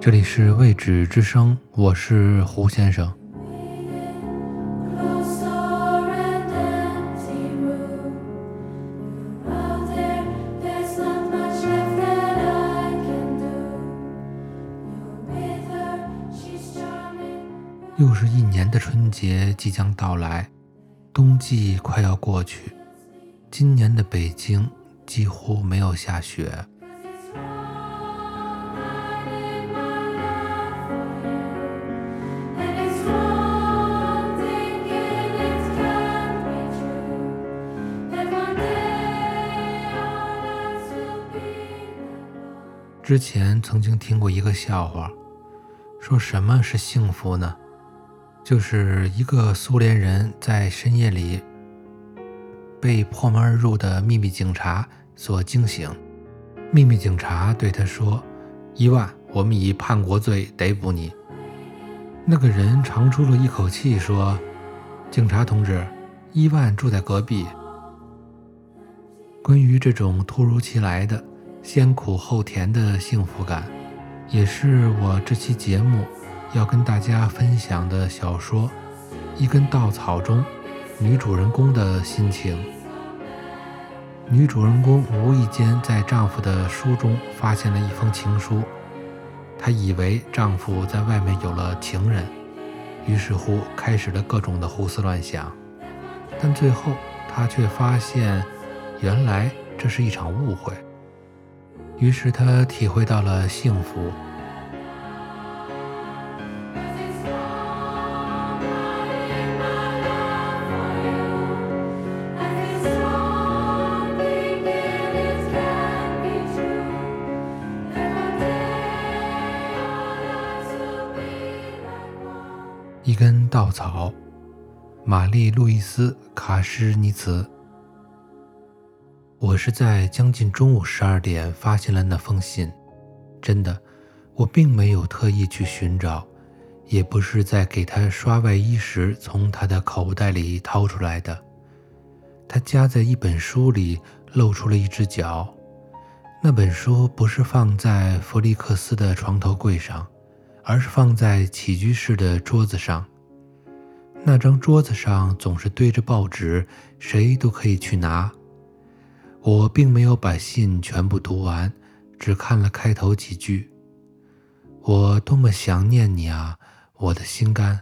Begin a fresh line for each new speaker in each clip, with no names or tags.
这里是未知之声，我是胡先生。又是一年的春节即将到来，冬季快要过去。今年的北京几乎没有下雪。之前曾经听过一个笑话，说什么是幸福呢？就是一个苏联人在深夜里被破门而入的秘密警察所惊醒。秘密警察对他说：“伊万，我们以叛国罪逮捕你。”那个人长出了一口气说：“警察同志，伊万住在隔壁。”关于这种突如其来的先苦后甜的幸福感，也是我这期节目。要跟大家分享的小说《一根稻草》中女主人公的心情。女主人公无意间在丈夫的书中发现了一封情书，她以为丈夫在外面有了情人，于是乎开始了各种的胡思乱想。但最后她却发现，原来这是一场误会。于是她体会到了幸福。一根稻草，玛丽·路易斯·卡什尼茨。是在将近中午十二点发现了那封信。真的，我并没有特意去寻找，也不是在给他刷外衣时从他的口袋里掏出来的。他夹在一本书里，露出了一只脚。那本书不是放在弗利克斯的床头柜上。而是放在起居室的桌子上。那张桌子上总是堆着报纸，谁都可以去拿。我并没有把信全部读完，只看了开头几句。我多么想念你啊，我的心肝。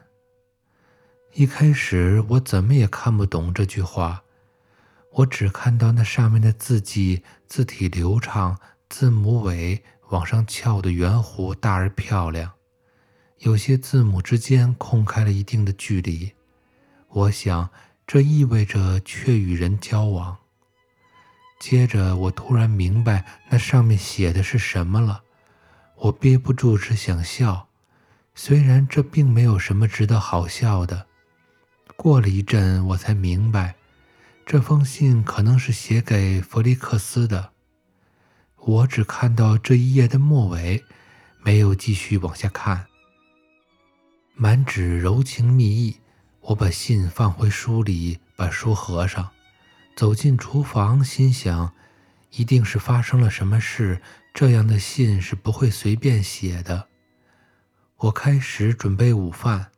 一开始我怎么也看不懂这句话，我只看到那上面的字迹，字体流畅，字母尾往上翘的圆弧大而漂亮。有些字母之间空开了一定的距离，我想这意味着却与人交往。接着，我突然明白那上面写的是什么了，我憋不住只想笑，虽然这并没有什么值得好笑的。过了一阵，我才明白，这封信可能是写给弗利克斯的。我只看到这一页的末尾，没有继续往下看。满纸柔情蜜意，我把信放回书里，把书合上，走进厨房，心想，一定是发生了什么事，这样的信是不会随便写的。我开始准备午饭，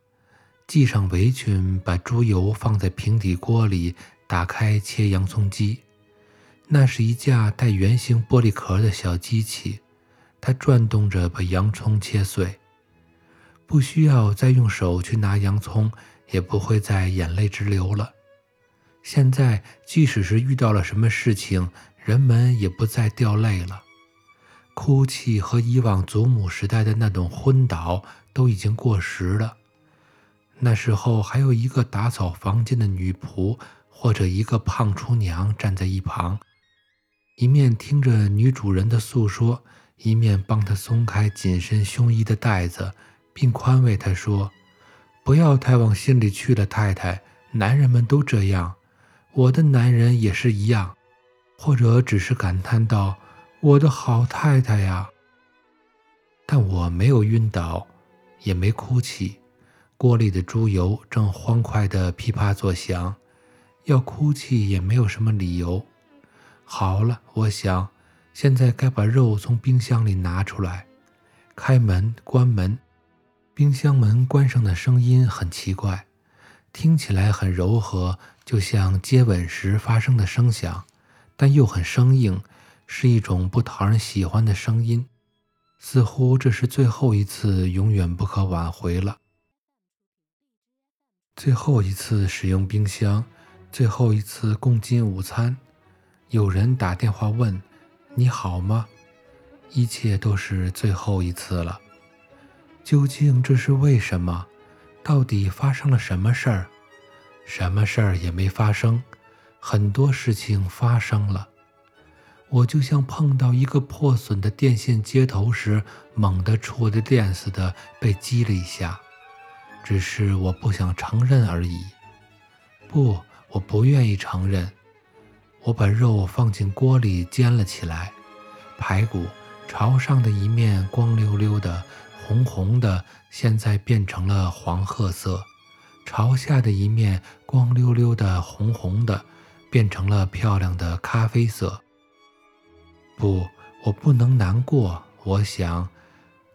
系上围裙，把猪油放在平底锅里，打开切洋葱机。那是一架带圆形玻璃壳的小机器，它转动着把洋葱切碎。不需要再用手去拿洋葱，也不会再眼泪直流了。现在，即使是遇到了什么事情，人们也不再掉泪了。哭泣和以往祖母时代的那种昏倒都已经过时了。那时候，还有一个打扫房间的女仆，或者一个胖厨娘站在一旁，一面听着女主人的诉说，一面帮她松开紧身胸衣的带子。并宽慰她说：“不要太往心里去了，太太。男人们都这样，我的男人也是一样。”或者只是感叹道：“我的好太太呀！”但我没有晕倒，也没哭泣。锅里的猪油正欢快地噼啪作响，要哭泣也没有什么理由。好了，我想，现在该把肉从冰箱里拿出来。开门、关门。冰箱门关上的声音很奇怪，听起来很柔和，就像接吻时发生的声响，但又很生硬，是一种不讨人喜欢的声音。似乎这是最后一次，永远不可挽回了。最后一次使用冰箱，最后一次共进午餐。有人打电话问：“你好吗？”一切都是最后一次了。究竟这是为什么？到底发生了什么事儿？什么事儿也没发生，很多事情发生了。我就像碰到一个破损的电线接头时，猛地触的电似的，被击了一下。只是我不想承认而已。不，我不愿意承认。我把肉放进锅里煎了起来，排骨朝上的一面光溜溜的。红红的，现在变成了黄褐色；朝下的一面光溜溜的红红的，变成了漂亮的咖啡色。不，我不能难过。我想，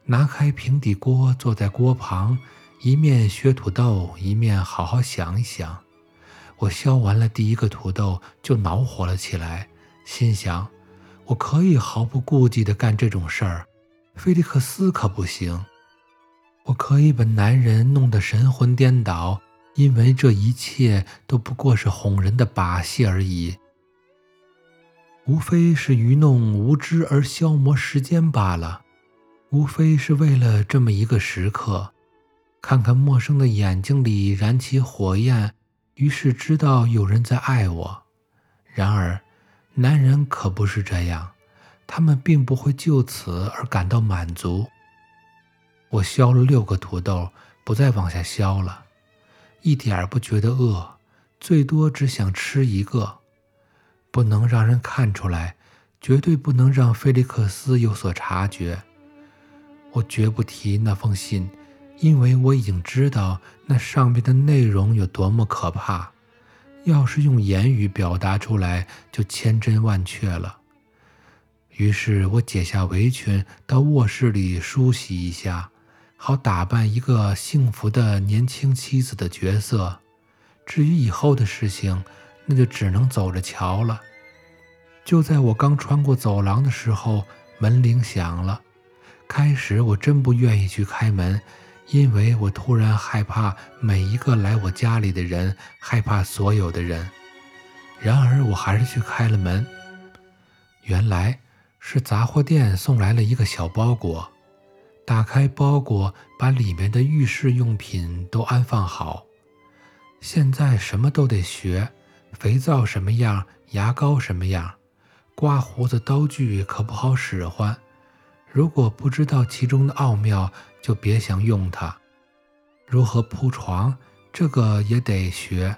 拿开平底锅，坐在锅旁，一面削土豆，一面好好想一想。我削完了第一个土豆，就恼火了起来，心想：我可以毫不顾忌地干这种事儿。菲利克斯可不行，我可以把男人弄得神魂颠倒，因为这一切都不过是哄人的把戏而已，无非是愚弄无知而消磨时间罢了，无非是为了这么一个时刻，看看陌生的眼睛里燃起火焰，于是知道有人在爱我。然而，男人可不是这样。他们并不会就此而感到满足。我削了六个土豆，不再往下削了，一点儿不觉得饿，最多只想吃一个。不能让人看出来，绝对不能让菲利克斯有所察觉。我绝不提那封信，因为我已经知道那上面的内容有多么可怕。要是用言语表达出来，就千真万确了。于是我解下围裙，到卧室里梳洗一下，好打扮一个幸福的年轻妻子的角色。至于以后的事情，那就只能走着瞧了。就在我刚穿过走廊的时候，门铃响了。开始我真不愿意去开门，因为我突然害怕每一个来我家里的人，害怕所有的人。然而我还是去开了门。原来。是杂货店送来了一个小包裹，打开包裹，把里面的浴室用品都安放好。现在什么都得学，肥皂什么样，牙膏什么样，刮胡子刀具可不好使唤。如果不知道其中的奥妙，就别想用它。如何铺床，这个也得学。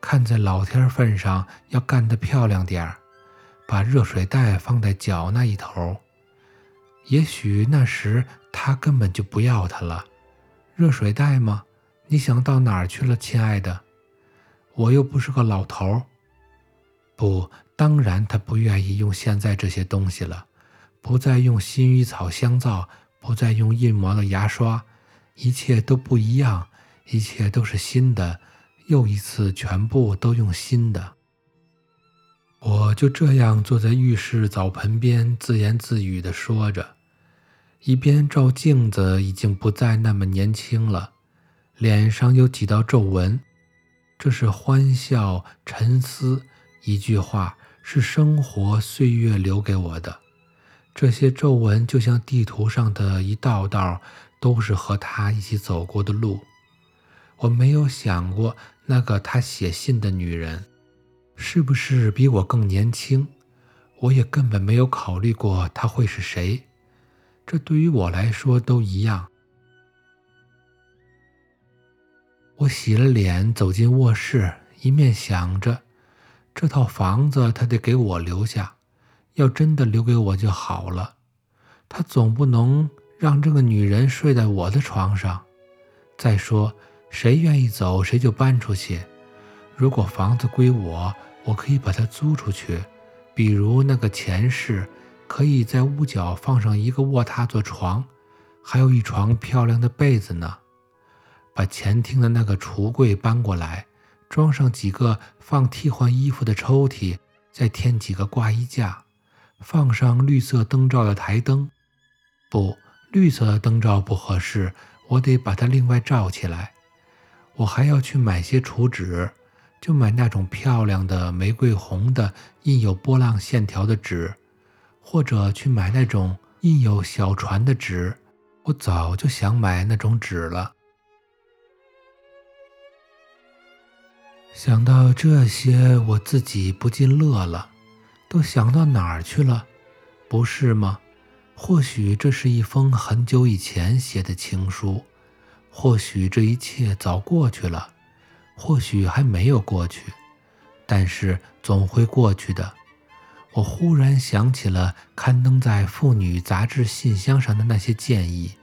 看在老天份上，要干得漂亮点儿。把热水袋放在脚那一头，也许那时他根本就不要它了。热水袋吗？你想到哪儿去了，亲爱的？我又不是个老头。不，当然他不愿意用现在这些东西了，不再用薰衣草香皂，不再用印模的牙刷，一切都不一样，一切都是新的，又一次全部都用新的。我就这样坐在浴室澡盆边，自言自语地说着，一边照镜子，已经不再那么年轻了，脸上有几道皱纹，这是欢笑、沉思，一句话是生活岁月留给我的。这些皱纹就像地图上的一道道，都是和他一起走过的路。我没有想过那个他写信的女人。是不是比我更年轻？我也根本没有考虑过他会是谁。这对于我来说都一样。我洗了脸，走进卧室，一面想着，这套房子他得给我留下。要真的留给我就好了。他总不能让这个女人睡在我的床上。再说，谁愿意走，谁就搬出去。如果房子归我，我可以把它租出去，比如那个前室，可以在屋角放上一个卧榻做床，还有一床漂亮的被子呢。把前厅的那个橱柜搬过来，装上几个放替换衣服的抽屉，再添几个挂衣架，放上绿色灯罩的台灯。不，绿色的灯罩不合适，我得把它另外罩起来。我还要去买些储纸，就买那种漂亮的玫瑰红的印有波浪线条的纸，或者去买那种印有小船的纸。我早就想买那种纸了。想到这些，我自己不禁乐了。都想到哪儿去了，不是吗？或许这是一封很久以前写的情书，或许这一切早过去了，或许还没有过去，但是总会过去的。我忽然想起了刊登在妇女杂志信箱上的那些建议。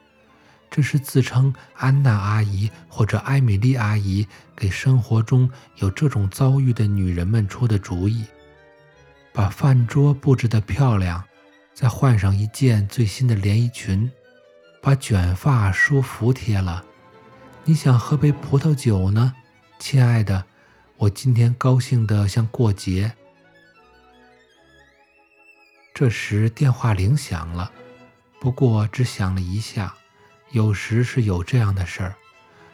这是自称安娜阿姨或者艾米丽阿姨给生活中有这种遭遇的女人们出的主意：把饭桌布置得漂亮，再换上一件最新的连衣裙，把卷发梳服帖了。你想喝杯葡萄酒呢，亲爱的？我今天高兴的像过节。这时电话铃响了，不过只响了一下。有时是有这样的事儿：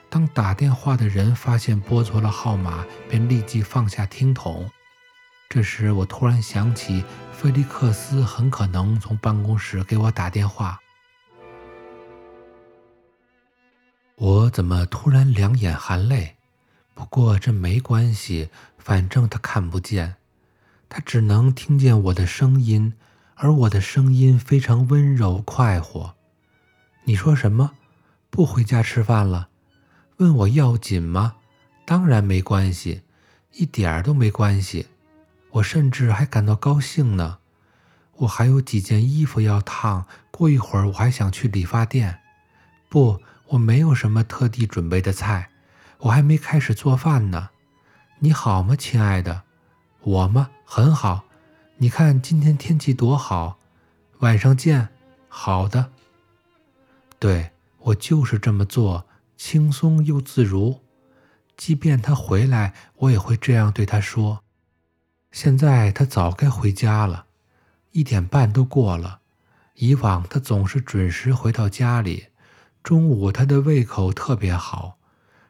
当打电话的人发现拨错了号码，便立即放下听筒。这时，我突然想起，菲利克斯很可能从办公室给我打电话。我怎么突然两眼含泪？不过这没关系，反正他看不见，他只能听见我的声音，而我的声音非常温柔快活。你说什么？不回家吃饭了？问我要紧吗？当然没关系，一点儿都没关系。我甚至还感到高兴呢。我还有几件衣服要烫，过一会儿我还想去理发店。不，我没有什么特地准备的菜，我还没开始做饭呢。你好吗，亲爱的？我吗？很好。你看今天天气多好。晚上见。好的。对我就是这么做，轻松又自如。即便他回来，我也会这样对他说。现在他早该回家了，一点半都过了。以往他总是准时回到家里。中午他的胃口特别好，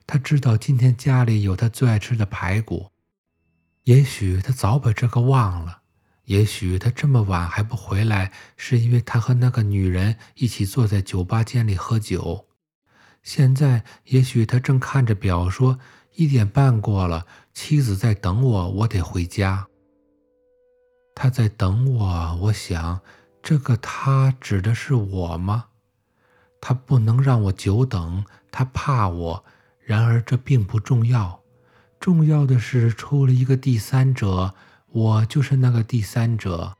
他知道今天家里有他最爱吃的排骨。也许他早把这个忘了。也许他这么晚还不回来，是因为他和那个女人一起坐在酒吧间里喝酒。现在，也许他正看着表说：“一点半过了，妻子在等我，我得回家。”他在等我，我想，这个他指的是我吗？他不能让我久等，他怕我。然而这并不重要，重要的是出了一个第三者。我就是那个第三者，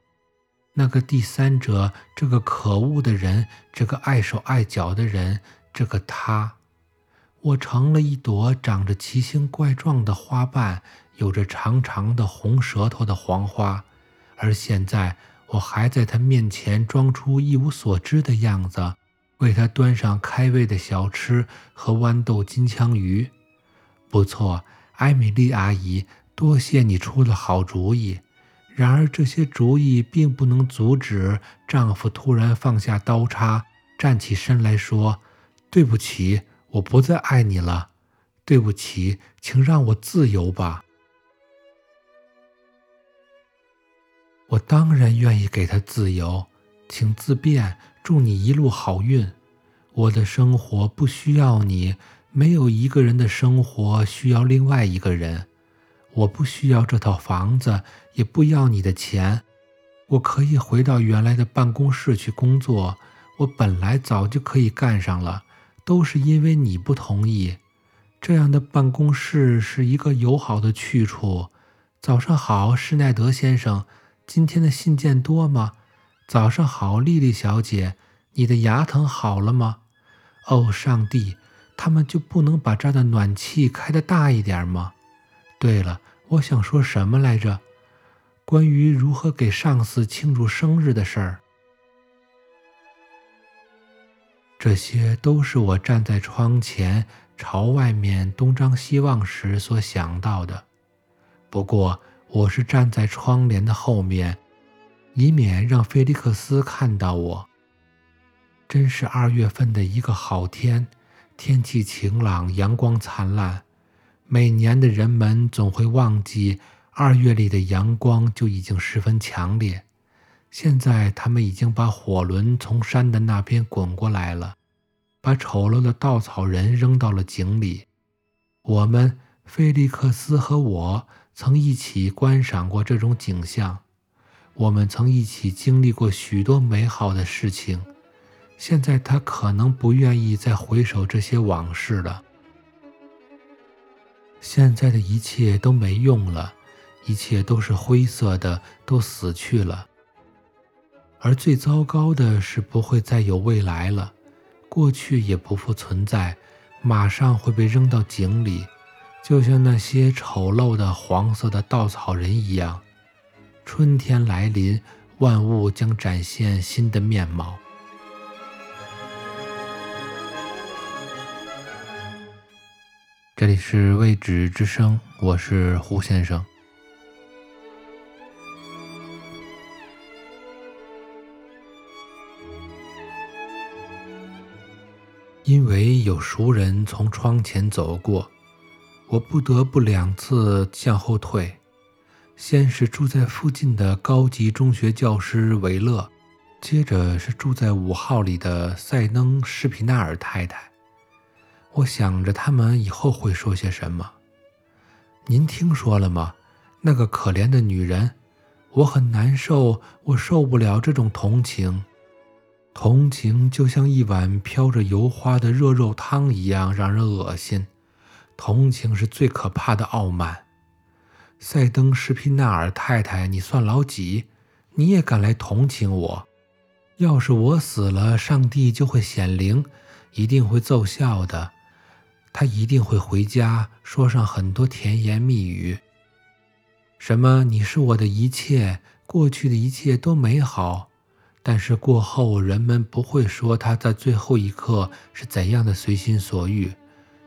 那个第三者，这个可恶的人，这个碍手碍脚的人，这个他，我成了一朵长着奇形怪状的花瓣，有着长长的红舌头的黄花，而现在我还在他面前装出一无所知的样子，为他端上开胃的小吃和豌豆金枪鱼。不错，艾米丽阿姨。多谢你出了好主意，然而这些主意并不能阻止丈夫突然放下刀叉，站起身来说：“对不起，我不再爱你了。对不起，请让我自由吧。”我当然愿意给他自由，请自便。祝你一路好运。我的生活不需要你，没有一个人的生活需要另外一个人。我不需要这套房子，也不要你的钱。我可以回到原来的办公室去工作。我本来早就可以干上了，都是因为你不同意。这样的办公室是一个友好的去处。早上好，施耐德先生，今天的信件多吗？早上好，丽丽小姐，你的牙疼好了吗？哦，上帝，他们就不能把这儿的暖气开得大一点吗？对了。我想说什么来着？关于如何给上司庆祝生日的事儿。这些都是我站在窗前朝外面东张西望时所想到的。不过，我是站在窗帘的后面，以免让菲利克斯看到我。真是二月份的一个好天，天气晴朗，阳光灿烂。每年的人们总会忘记二月里的阳光就已经十分强烈。现在他们已经把火轮从山的那边滚过来了，把丑陋的稻草人扔到了井里。我们，菲利克斯和我，曾一起观赏过这种景象。我们曾一起经历过许多美好的事情。现在他可能不愿意再回首这些往事了。现在的一切都没用了，一切都是灰色的，都死去了。而最糟糕的是，不会再有未来了，过去也不复存在，马上会被扔到井里，就像那些丑陋的黄色的稻草人一样。春天来临，万物将展现新的面貌。这里是未知之声，我是胡先生。因为有熟人从窗前走过，我不得不两次向后退。先是住在附近的高级中学教师维勒，接着是住在五号里的塞登施皮纳尔太太。我想着他们以后会说些什么。您听说了吗？那个可怜的女人，我很难受，我受不了这种同情。同情就像一碗飘着油花的热肉汤一样，让人恶心。同情是最可怕的傲慢。塞登施皮纳尔太太，你算老几？你也敢来同情我？要是我死了，上帝就会显灵，一定会奏效的。他一定会回家，说上很多甜言蜜语。什么？你是我的一切，过去的一切都美好。但是过后，人们不会说他在最后一刻是怎样的随心所欲。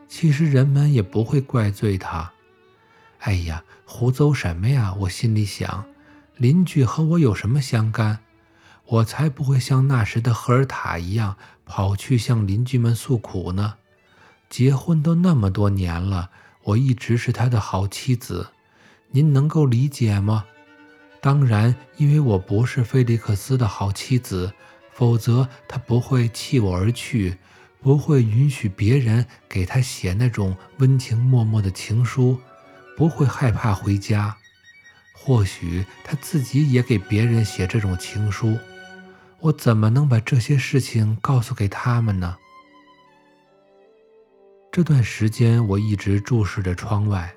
其实人们也不会怪罪他。哎呀，胡诌什么呀？我心里想，邻居和我有什么相干？我才不会像那时的赫尔塔一样，跑去向邻居们诉苦呢。结婚都那么多年了，我一直是他的好妻子，您能够理解吗？当然，因为我不是菲利克斯的好妻子，否则他不会弃我而去，不会允许别人给他写那种温情脉脉的情书，不会害怕回家。或许他自己也给别人写这种情书，我怎么能把这些事情告诉给他们呢？这段时间，我一直注视着窗外。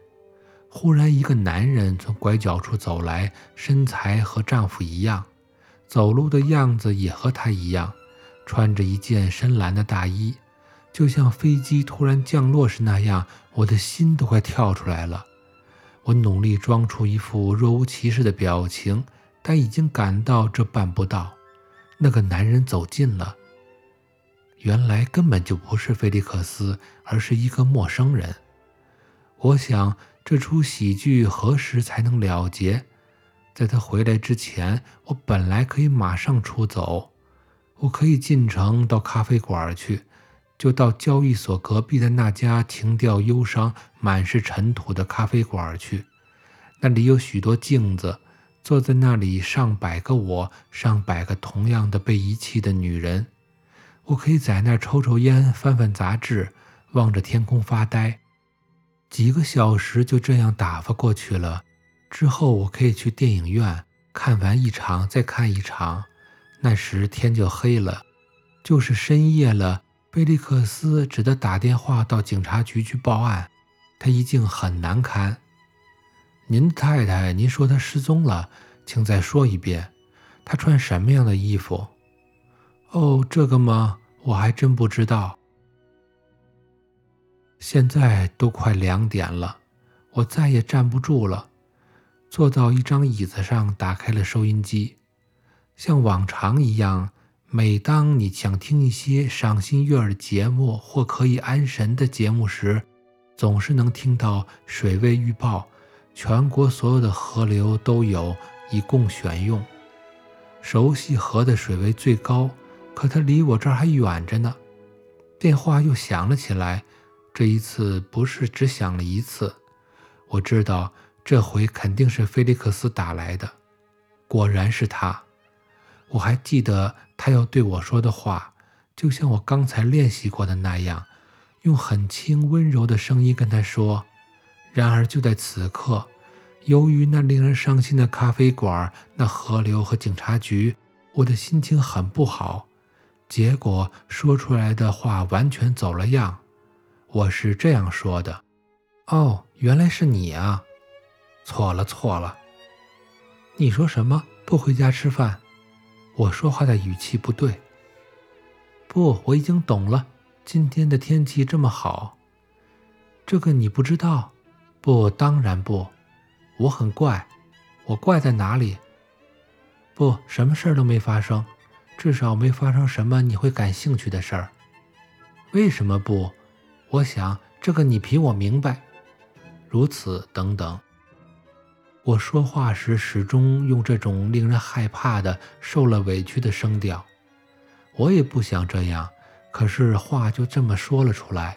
忽然，一个男人从拐角处走来，身材和丈夫一样，走路的样子也和他一样，穿着一件深蓝的大衣，就像飞机突然降落时那样。我的心都快跳出来了。我努力装出一副若无其事的表情，但已经感到这办不到。那个男人走近了。原来根本就不是菲利克斯，而是一个陌生人。我想这出喜剧何时才能了结？在他回来之前，我本来可以马上出走，我可以进城到咖啡馆去，就到交易所隔壁的那家情调忧伤、满是尘土的咖啡馆去。那里有许多镜子，坐在那里上百个我，上百个同样的被遗弃的女人。我可以在那儿抽抽烟，翻翻杂志，望着天空发呆，几个小时就这样打发过去了。之后我可以去电影院看完一场再看一场，那时天就黑了，就是深夜了。贝利克斯只得打电话到警察局去报案，他一定很难堪。您太太，您说她失踪了，请再说一遍，她穿什么样的衣服？哦，这个吗？我还真不知道。现在都快两点了，我再也站不住了，坐到一张椅子上，打开了收音机。像往常一样，每当你想听一些赏心悦耳节目或可以安神的节目时，总是能听到水位预报，全国所有的河流都有，以供选用。熟悉河的水位最高，可它离我这儿还远着呢。电话又响了起来，这一次不是只响了一次。我知道这回肯定是菲利克斯打来的，果然是他。我还记得他要对我说的话，就像我刚才练习过的那样，用很轻温柔的声音跟他说。然而就在此刻，由于那令人伤心的咖啡馆、那河流和警察局，我的心情很不好。结果说出来的话完全走了样。我是这样说的：“哦，原来是你啊！”错了，错了。你说什么？不回家吃饭？我说话的语气不对。不，我已经懂了。今天的天气这么好，这个你不知道？不，当然不。我很怪，我怪在哪里？不，什么事儿都没发生。至少没发生什么你会感兴趣的事儿。为什么不？我想这个你比我明白。如此等等。我说话时始终用这种令人害怕的、受了委屈的声调。我也不想这样，可是话就这么说了出来，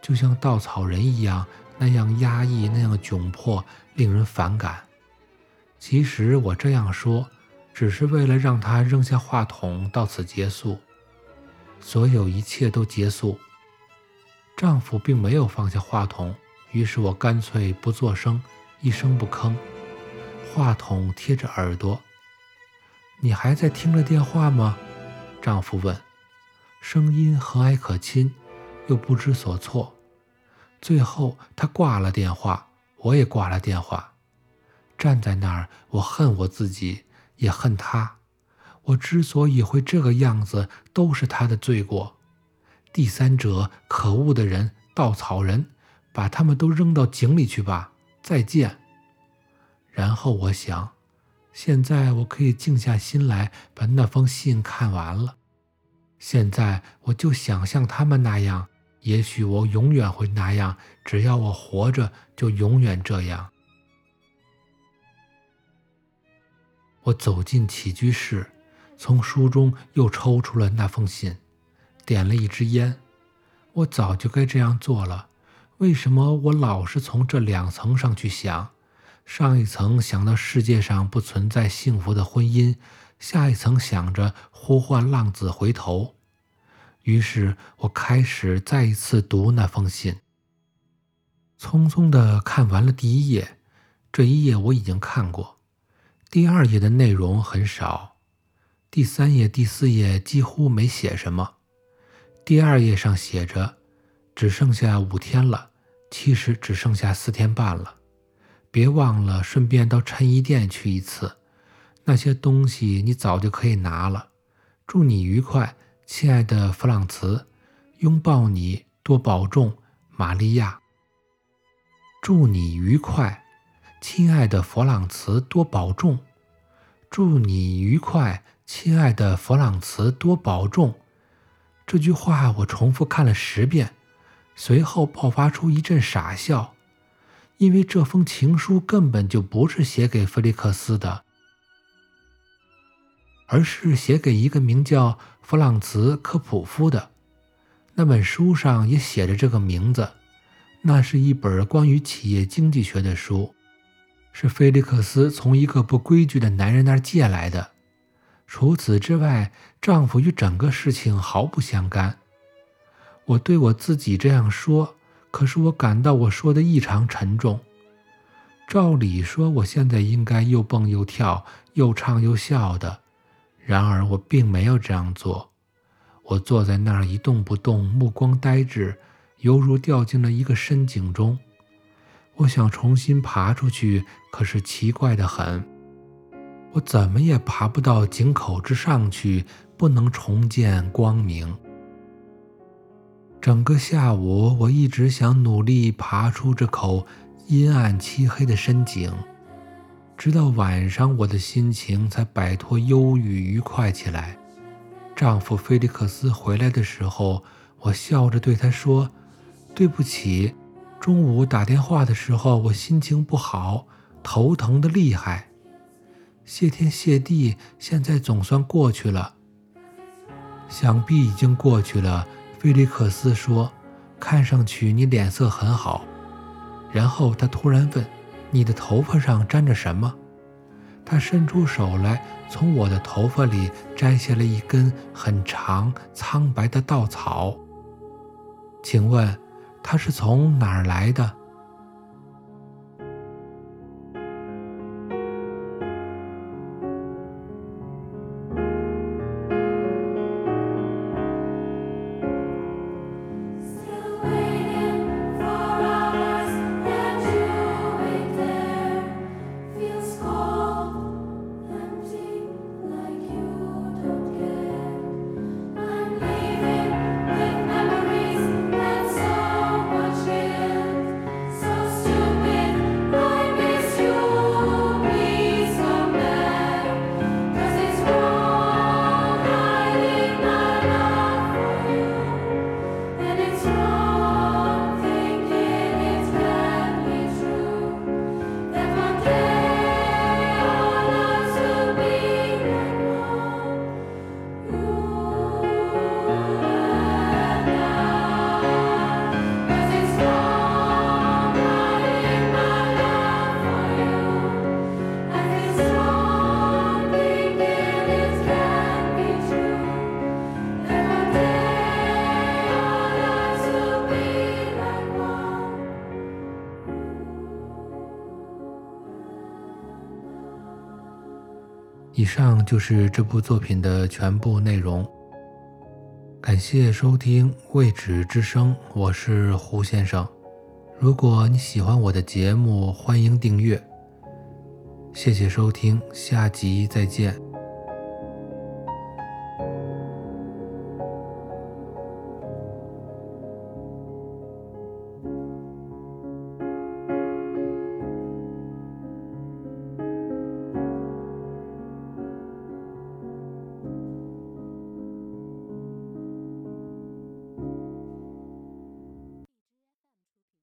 就像稻草人一样，那样压抑，那样窘迫，令人反感。其实我这样说。只是为了让他扔下话筒，到此结束，所有一切都结束。丈夫并没有放下话筒，于是我干脆不作声，一声不吭，话筒贴着耳朵。你还在听着电话吗？丈夫问，声音和蔼可亲，又不知所措。最后他挂了电话，我也挂了电话。站在那儿，我恨我自己。也恨他，我之所以会这个样子，都是他的罪过。第三者，可恶的人，稻草人，把他们都扔到井里去吧。再见。然后我想，现在我可以静下心来把那封信看完了。现在我就想像他们那样，也许我永远会那样，只要我活着，就永远这样。我走进起居室，从书中又抽出了那封信，点了一支烟。我早就该这样做了，为什么我老是从这两层上去想？上一层想到世界上不存在幸福的婚姻，下一层想着呼唤浪子回头。于是我开始再一次读那封信，匆匆地看完了第一页，这一页我已经看过。第二页的内容很少，第三页、第四页几乎没写什么。第二页上写着：“只剩下五天了，其实只剩下四天半了。别忘了顺便到衬衣店去一次，那些东西你早就可以拿了。祝你愉快，亲爱的弗朗茨，拥抱你，多保重，玛利亚。祝你愉快。”亲爱的弗朗茨，多保重！祝你愉快，亲爱的弗朗茨，多保重！这句话我重复看了十遍，随后爆发出一阵傻笑，因为这封情书根本就不是写给菲利克斯的，而是写给一个名叫弗朗茨·科普夫的。那本书上也写着这个名字，那是一本关于企业经济学的书。是菲利克斯从一个不规矩的男人那儿借来的。除此之外，丈夫与整个事情毫不相干。我对我自己这样说，可是我感到我说的异常沉重。照理说，我现在应该又蹦又跳，又唱又笑的。然而，我并没有这样做。我坐在那儿一动不动，目光呆滞，犹如掉进了一个深井中。我想重新爬出去，可是奇怪的很，我怎么也爬不到井口之上去，不能重见光明。整个下午，我一直想努力爬出这口阴暗漆黑的深井，直到晚上，我的心情才摆脱忧郁愉快起来。
丈夫菲利克斯回来的时候，我笑着对他说：“对不起，中午打电话的时候我心情不好，头疼的厉害。谢天谢地，现在总算过去了。想必已经过去了。”菲利克斯说：“看上去你脸色很好。”然后他突然问：“你的头发上沾着什么？”他伸出手来，从我的头发里摘下了一根很长、苍白的稻草。请问，它是从哪儿来的？以上就是这部作品的全部内容。感谢收听《未知之声》，我是胡先生。如果你喜欢我的节目，欢迎订阅。谢谢收听，下集再见。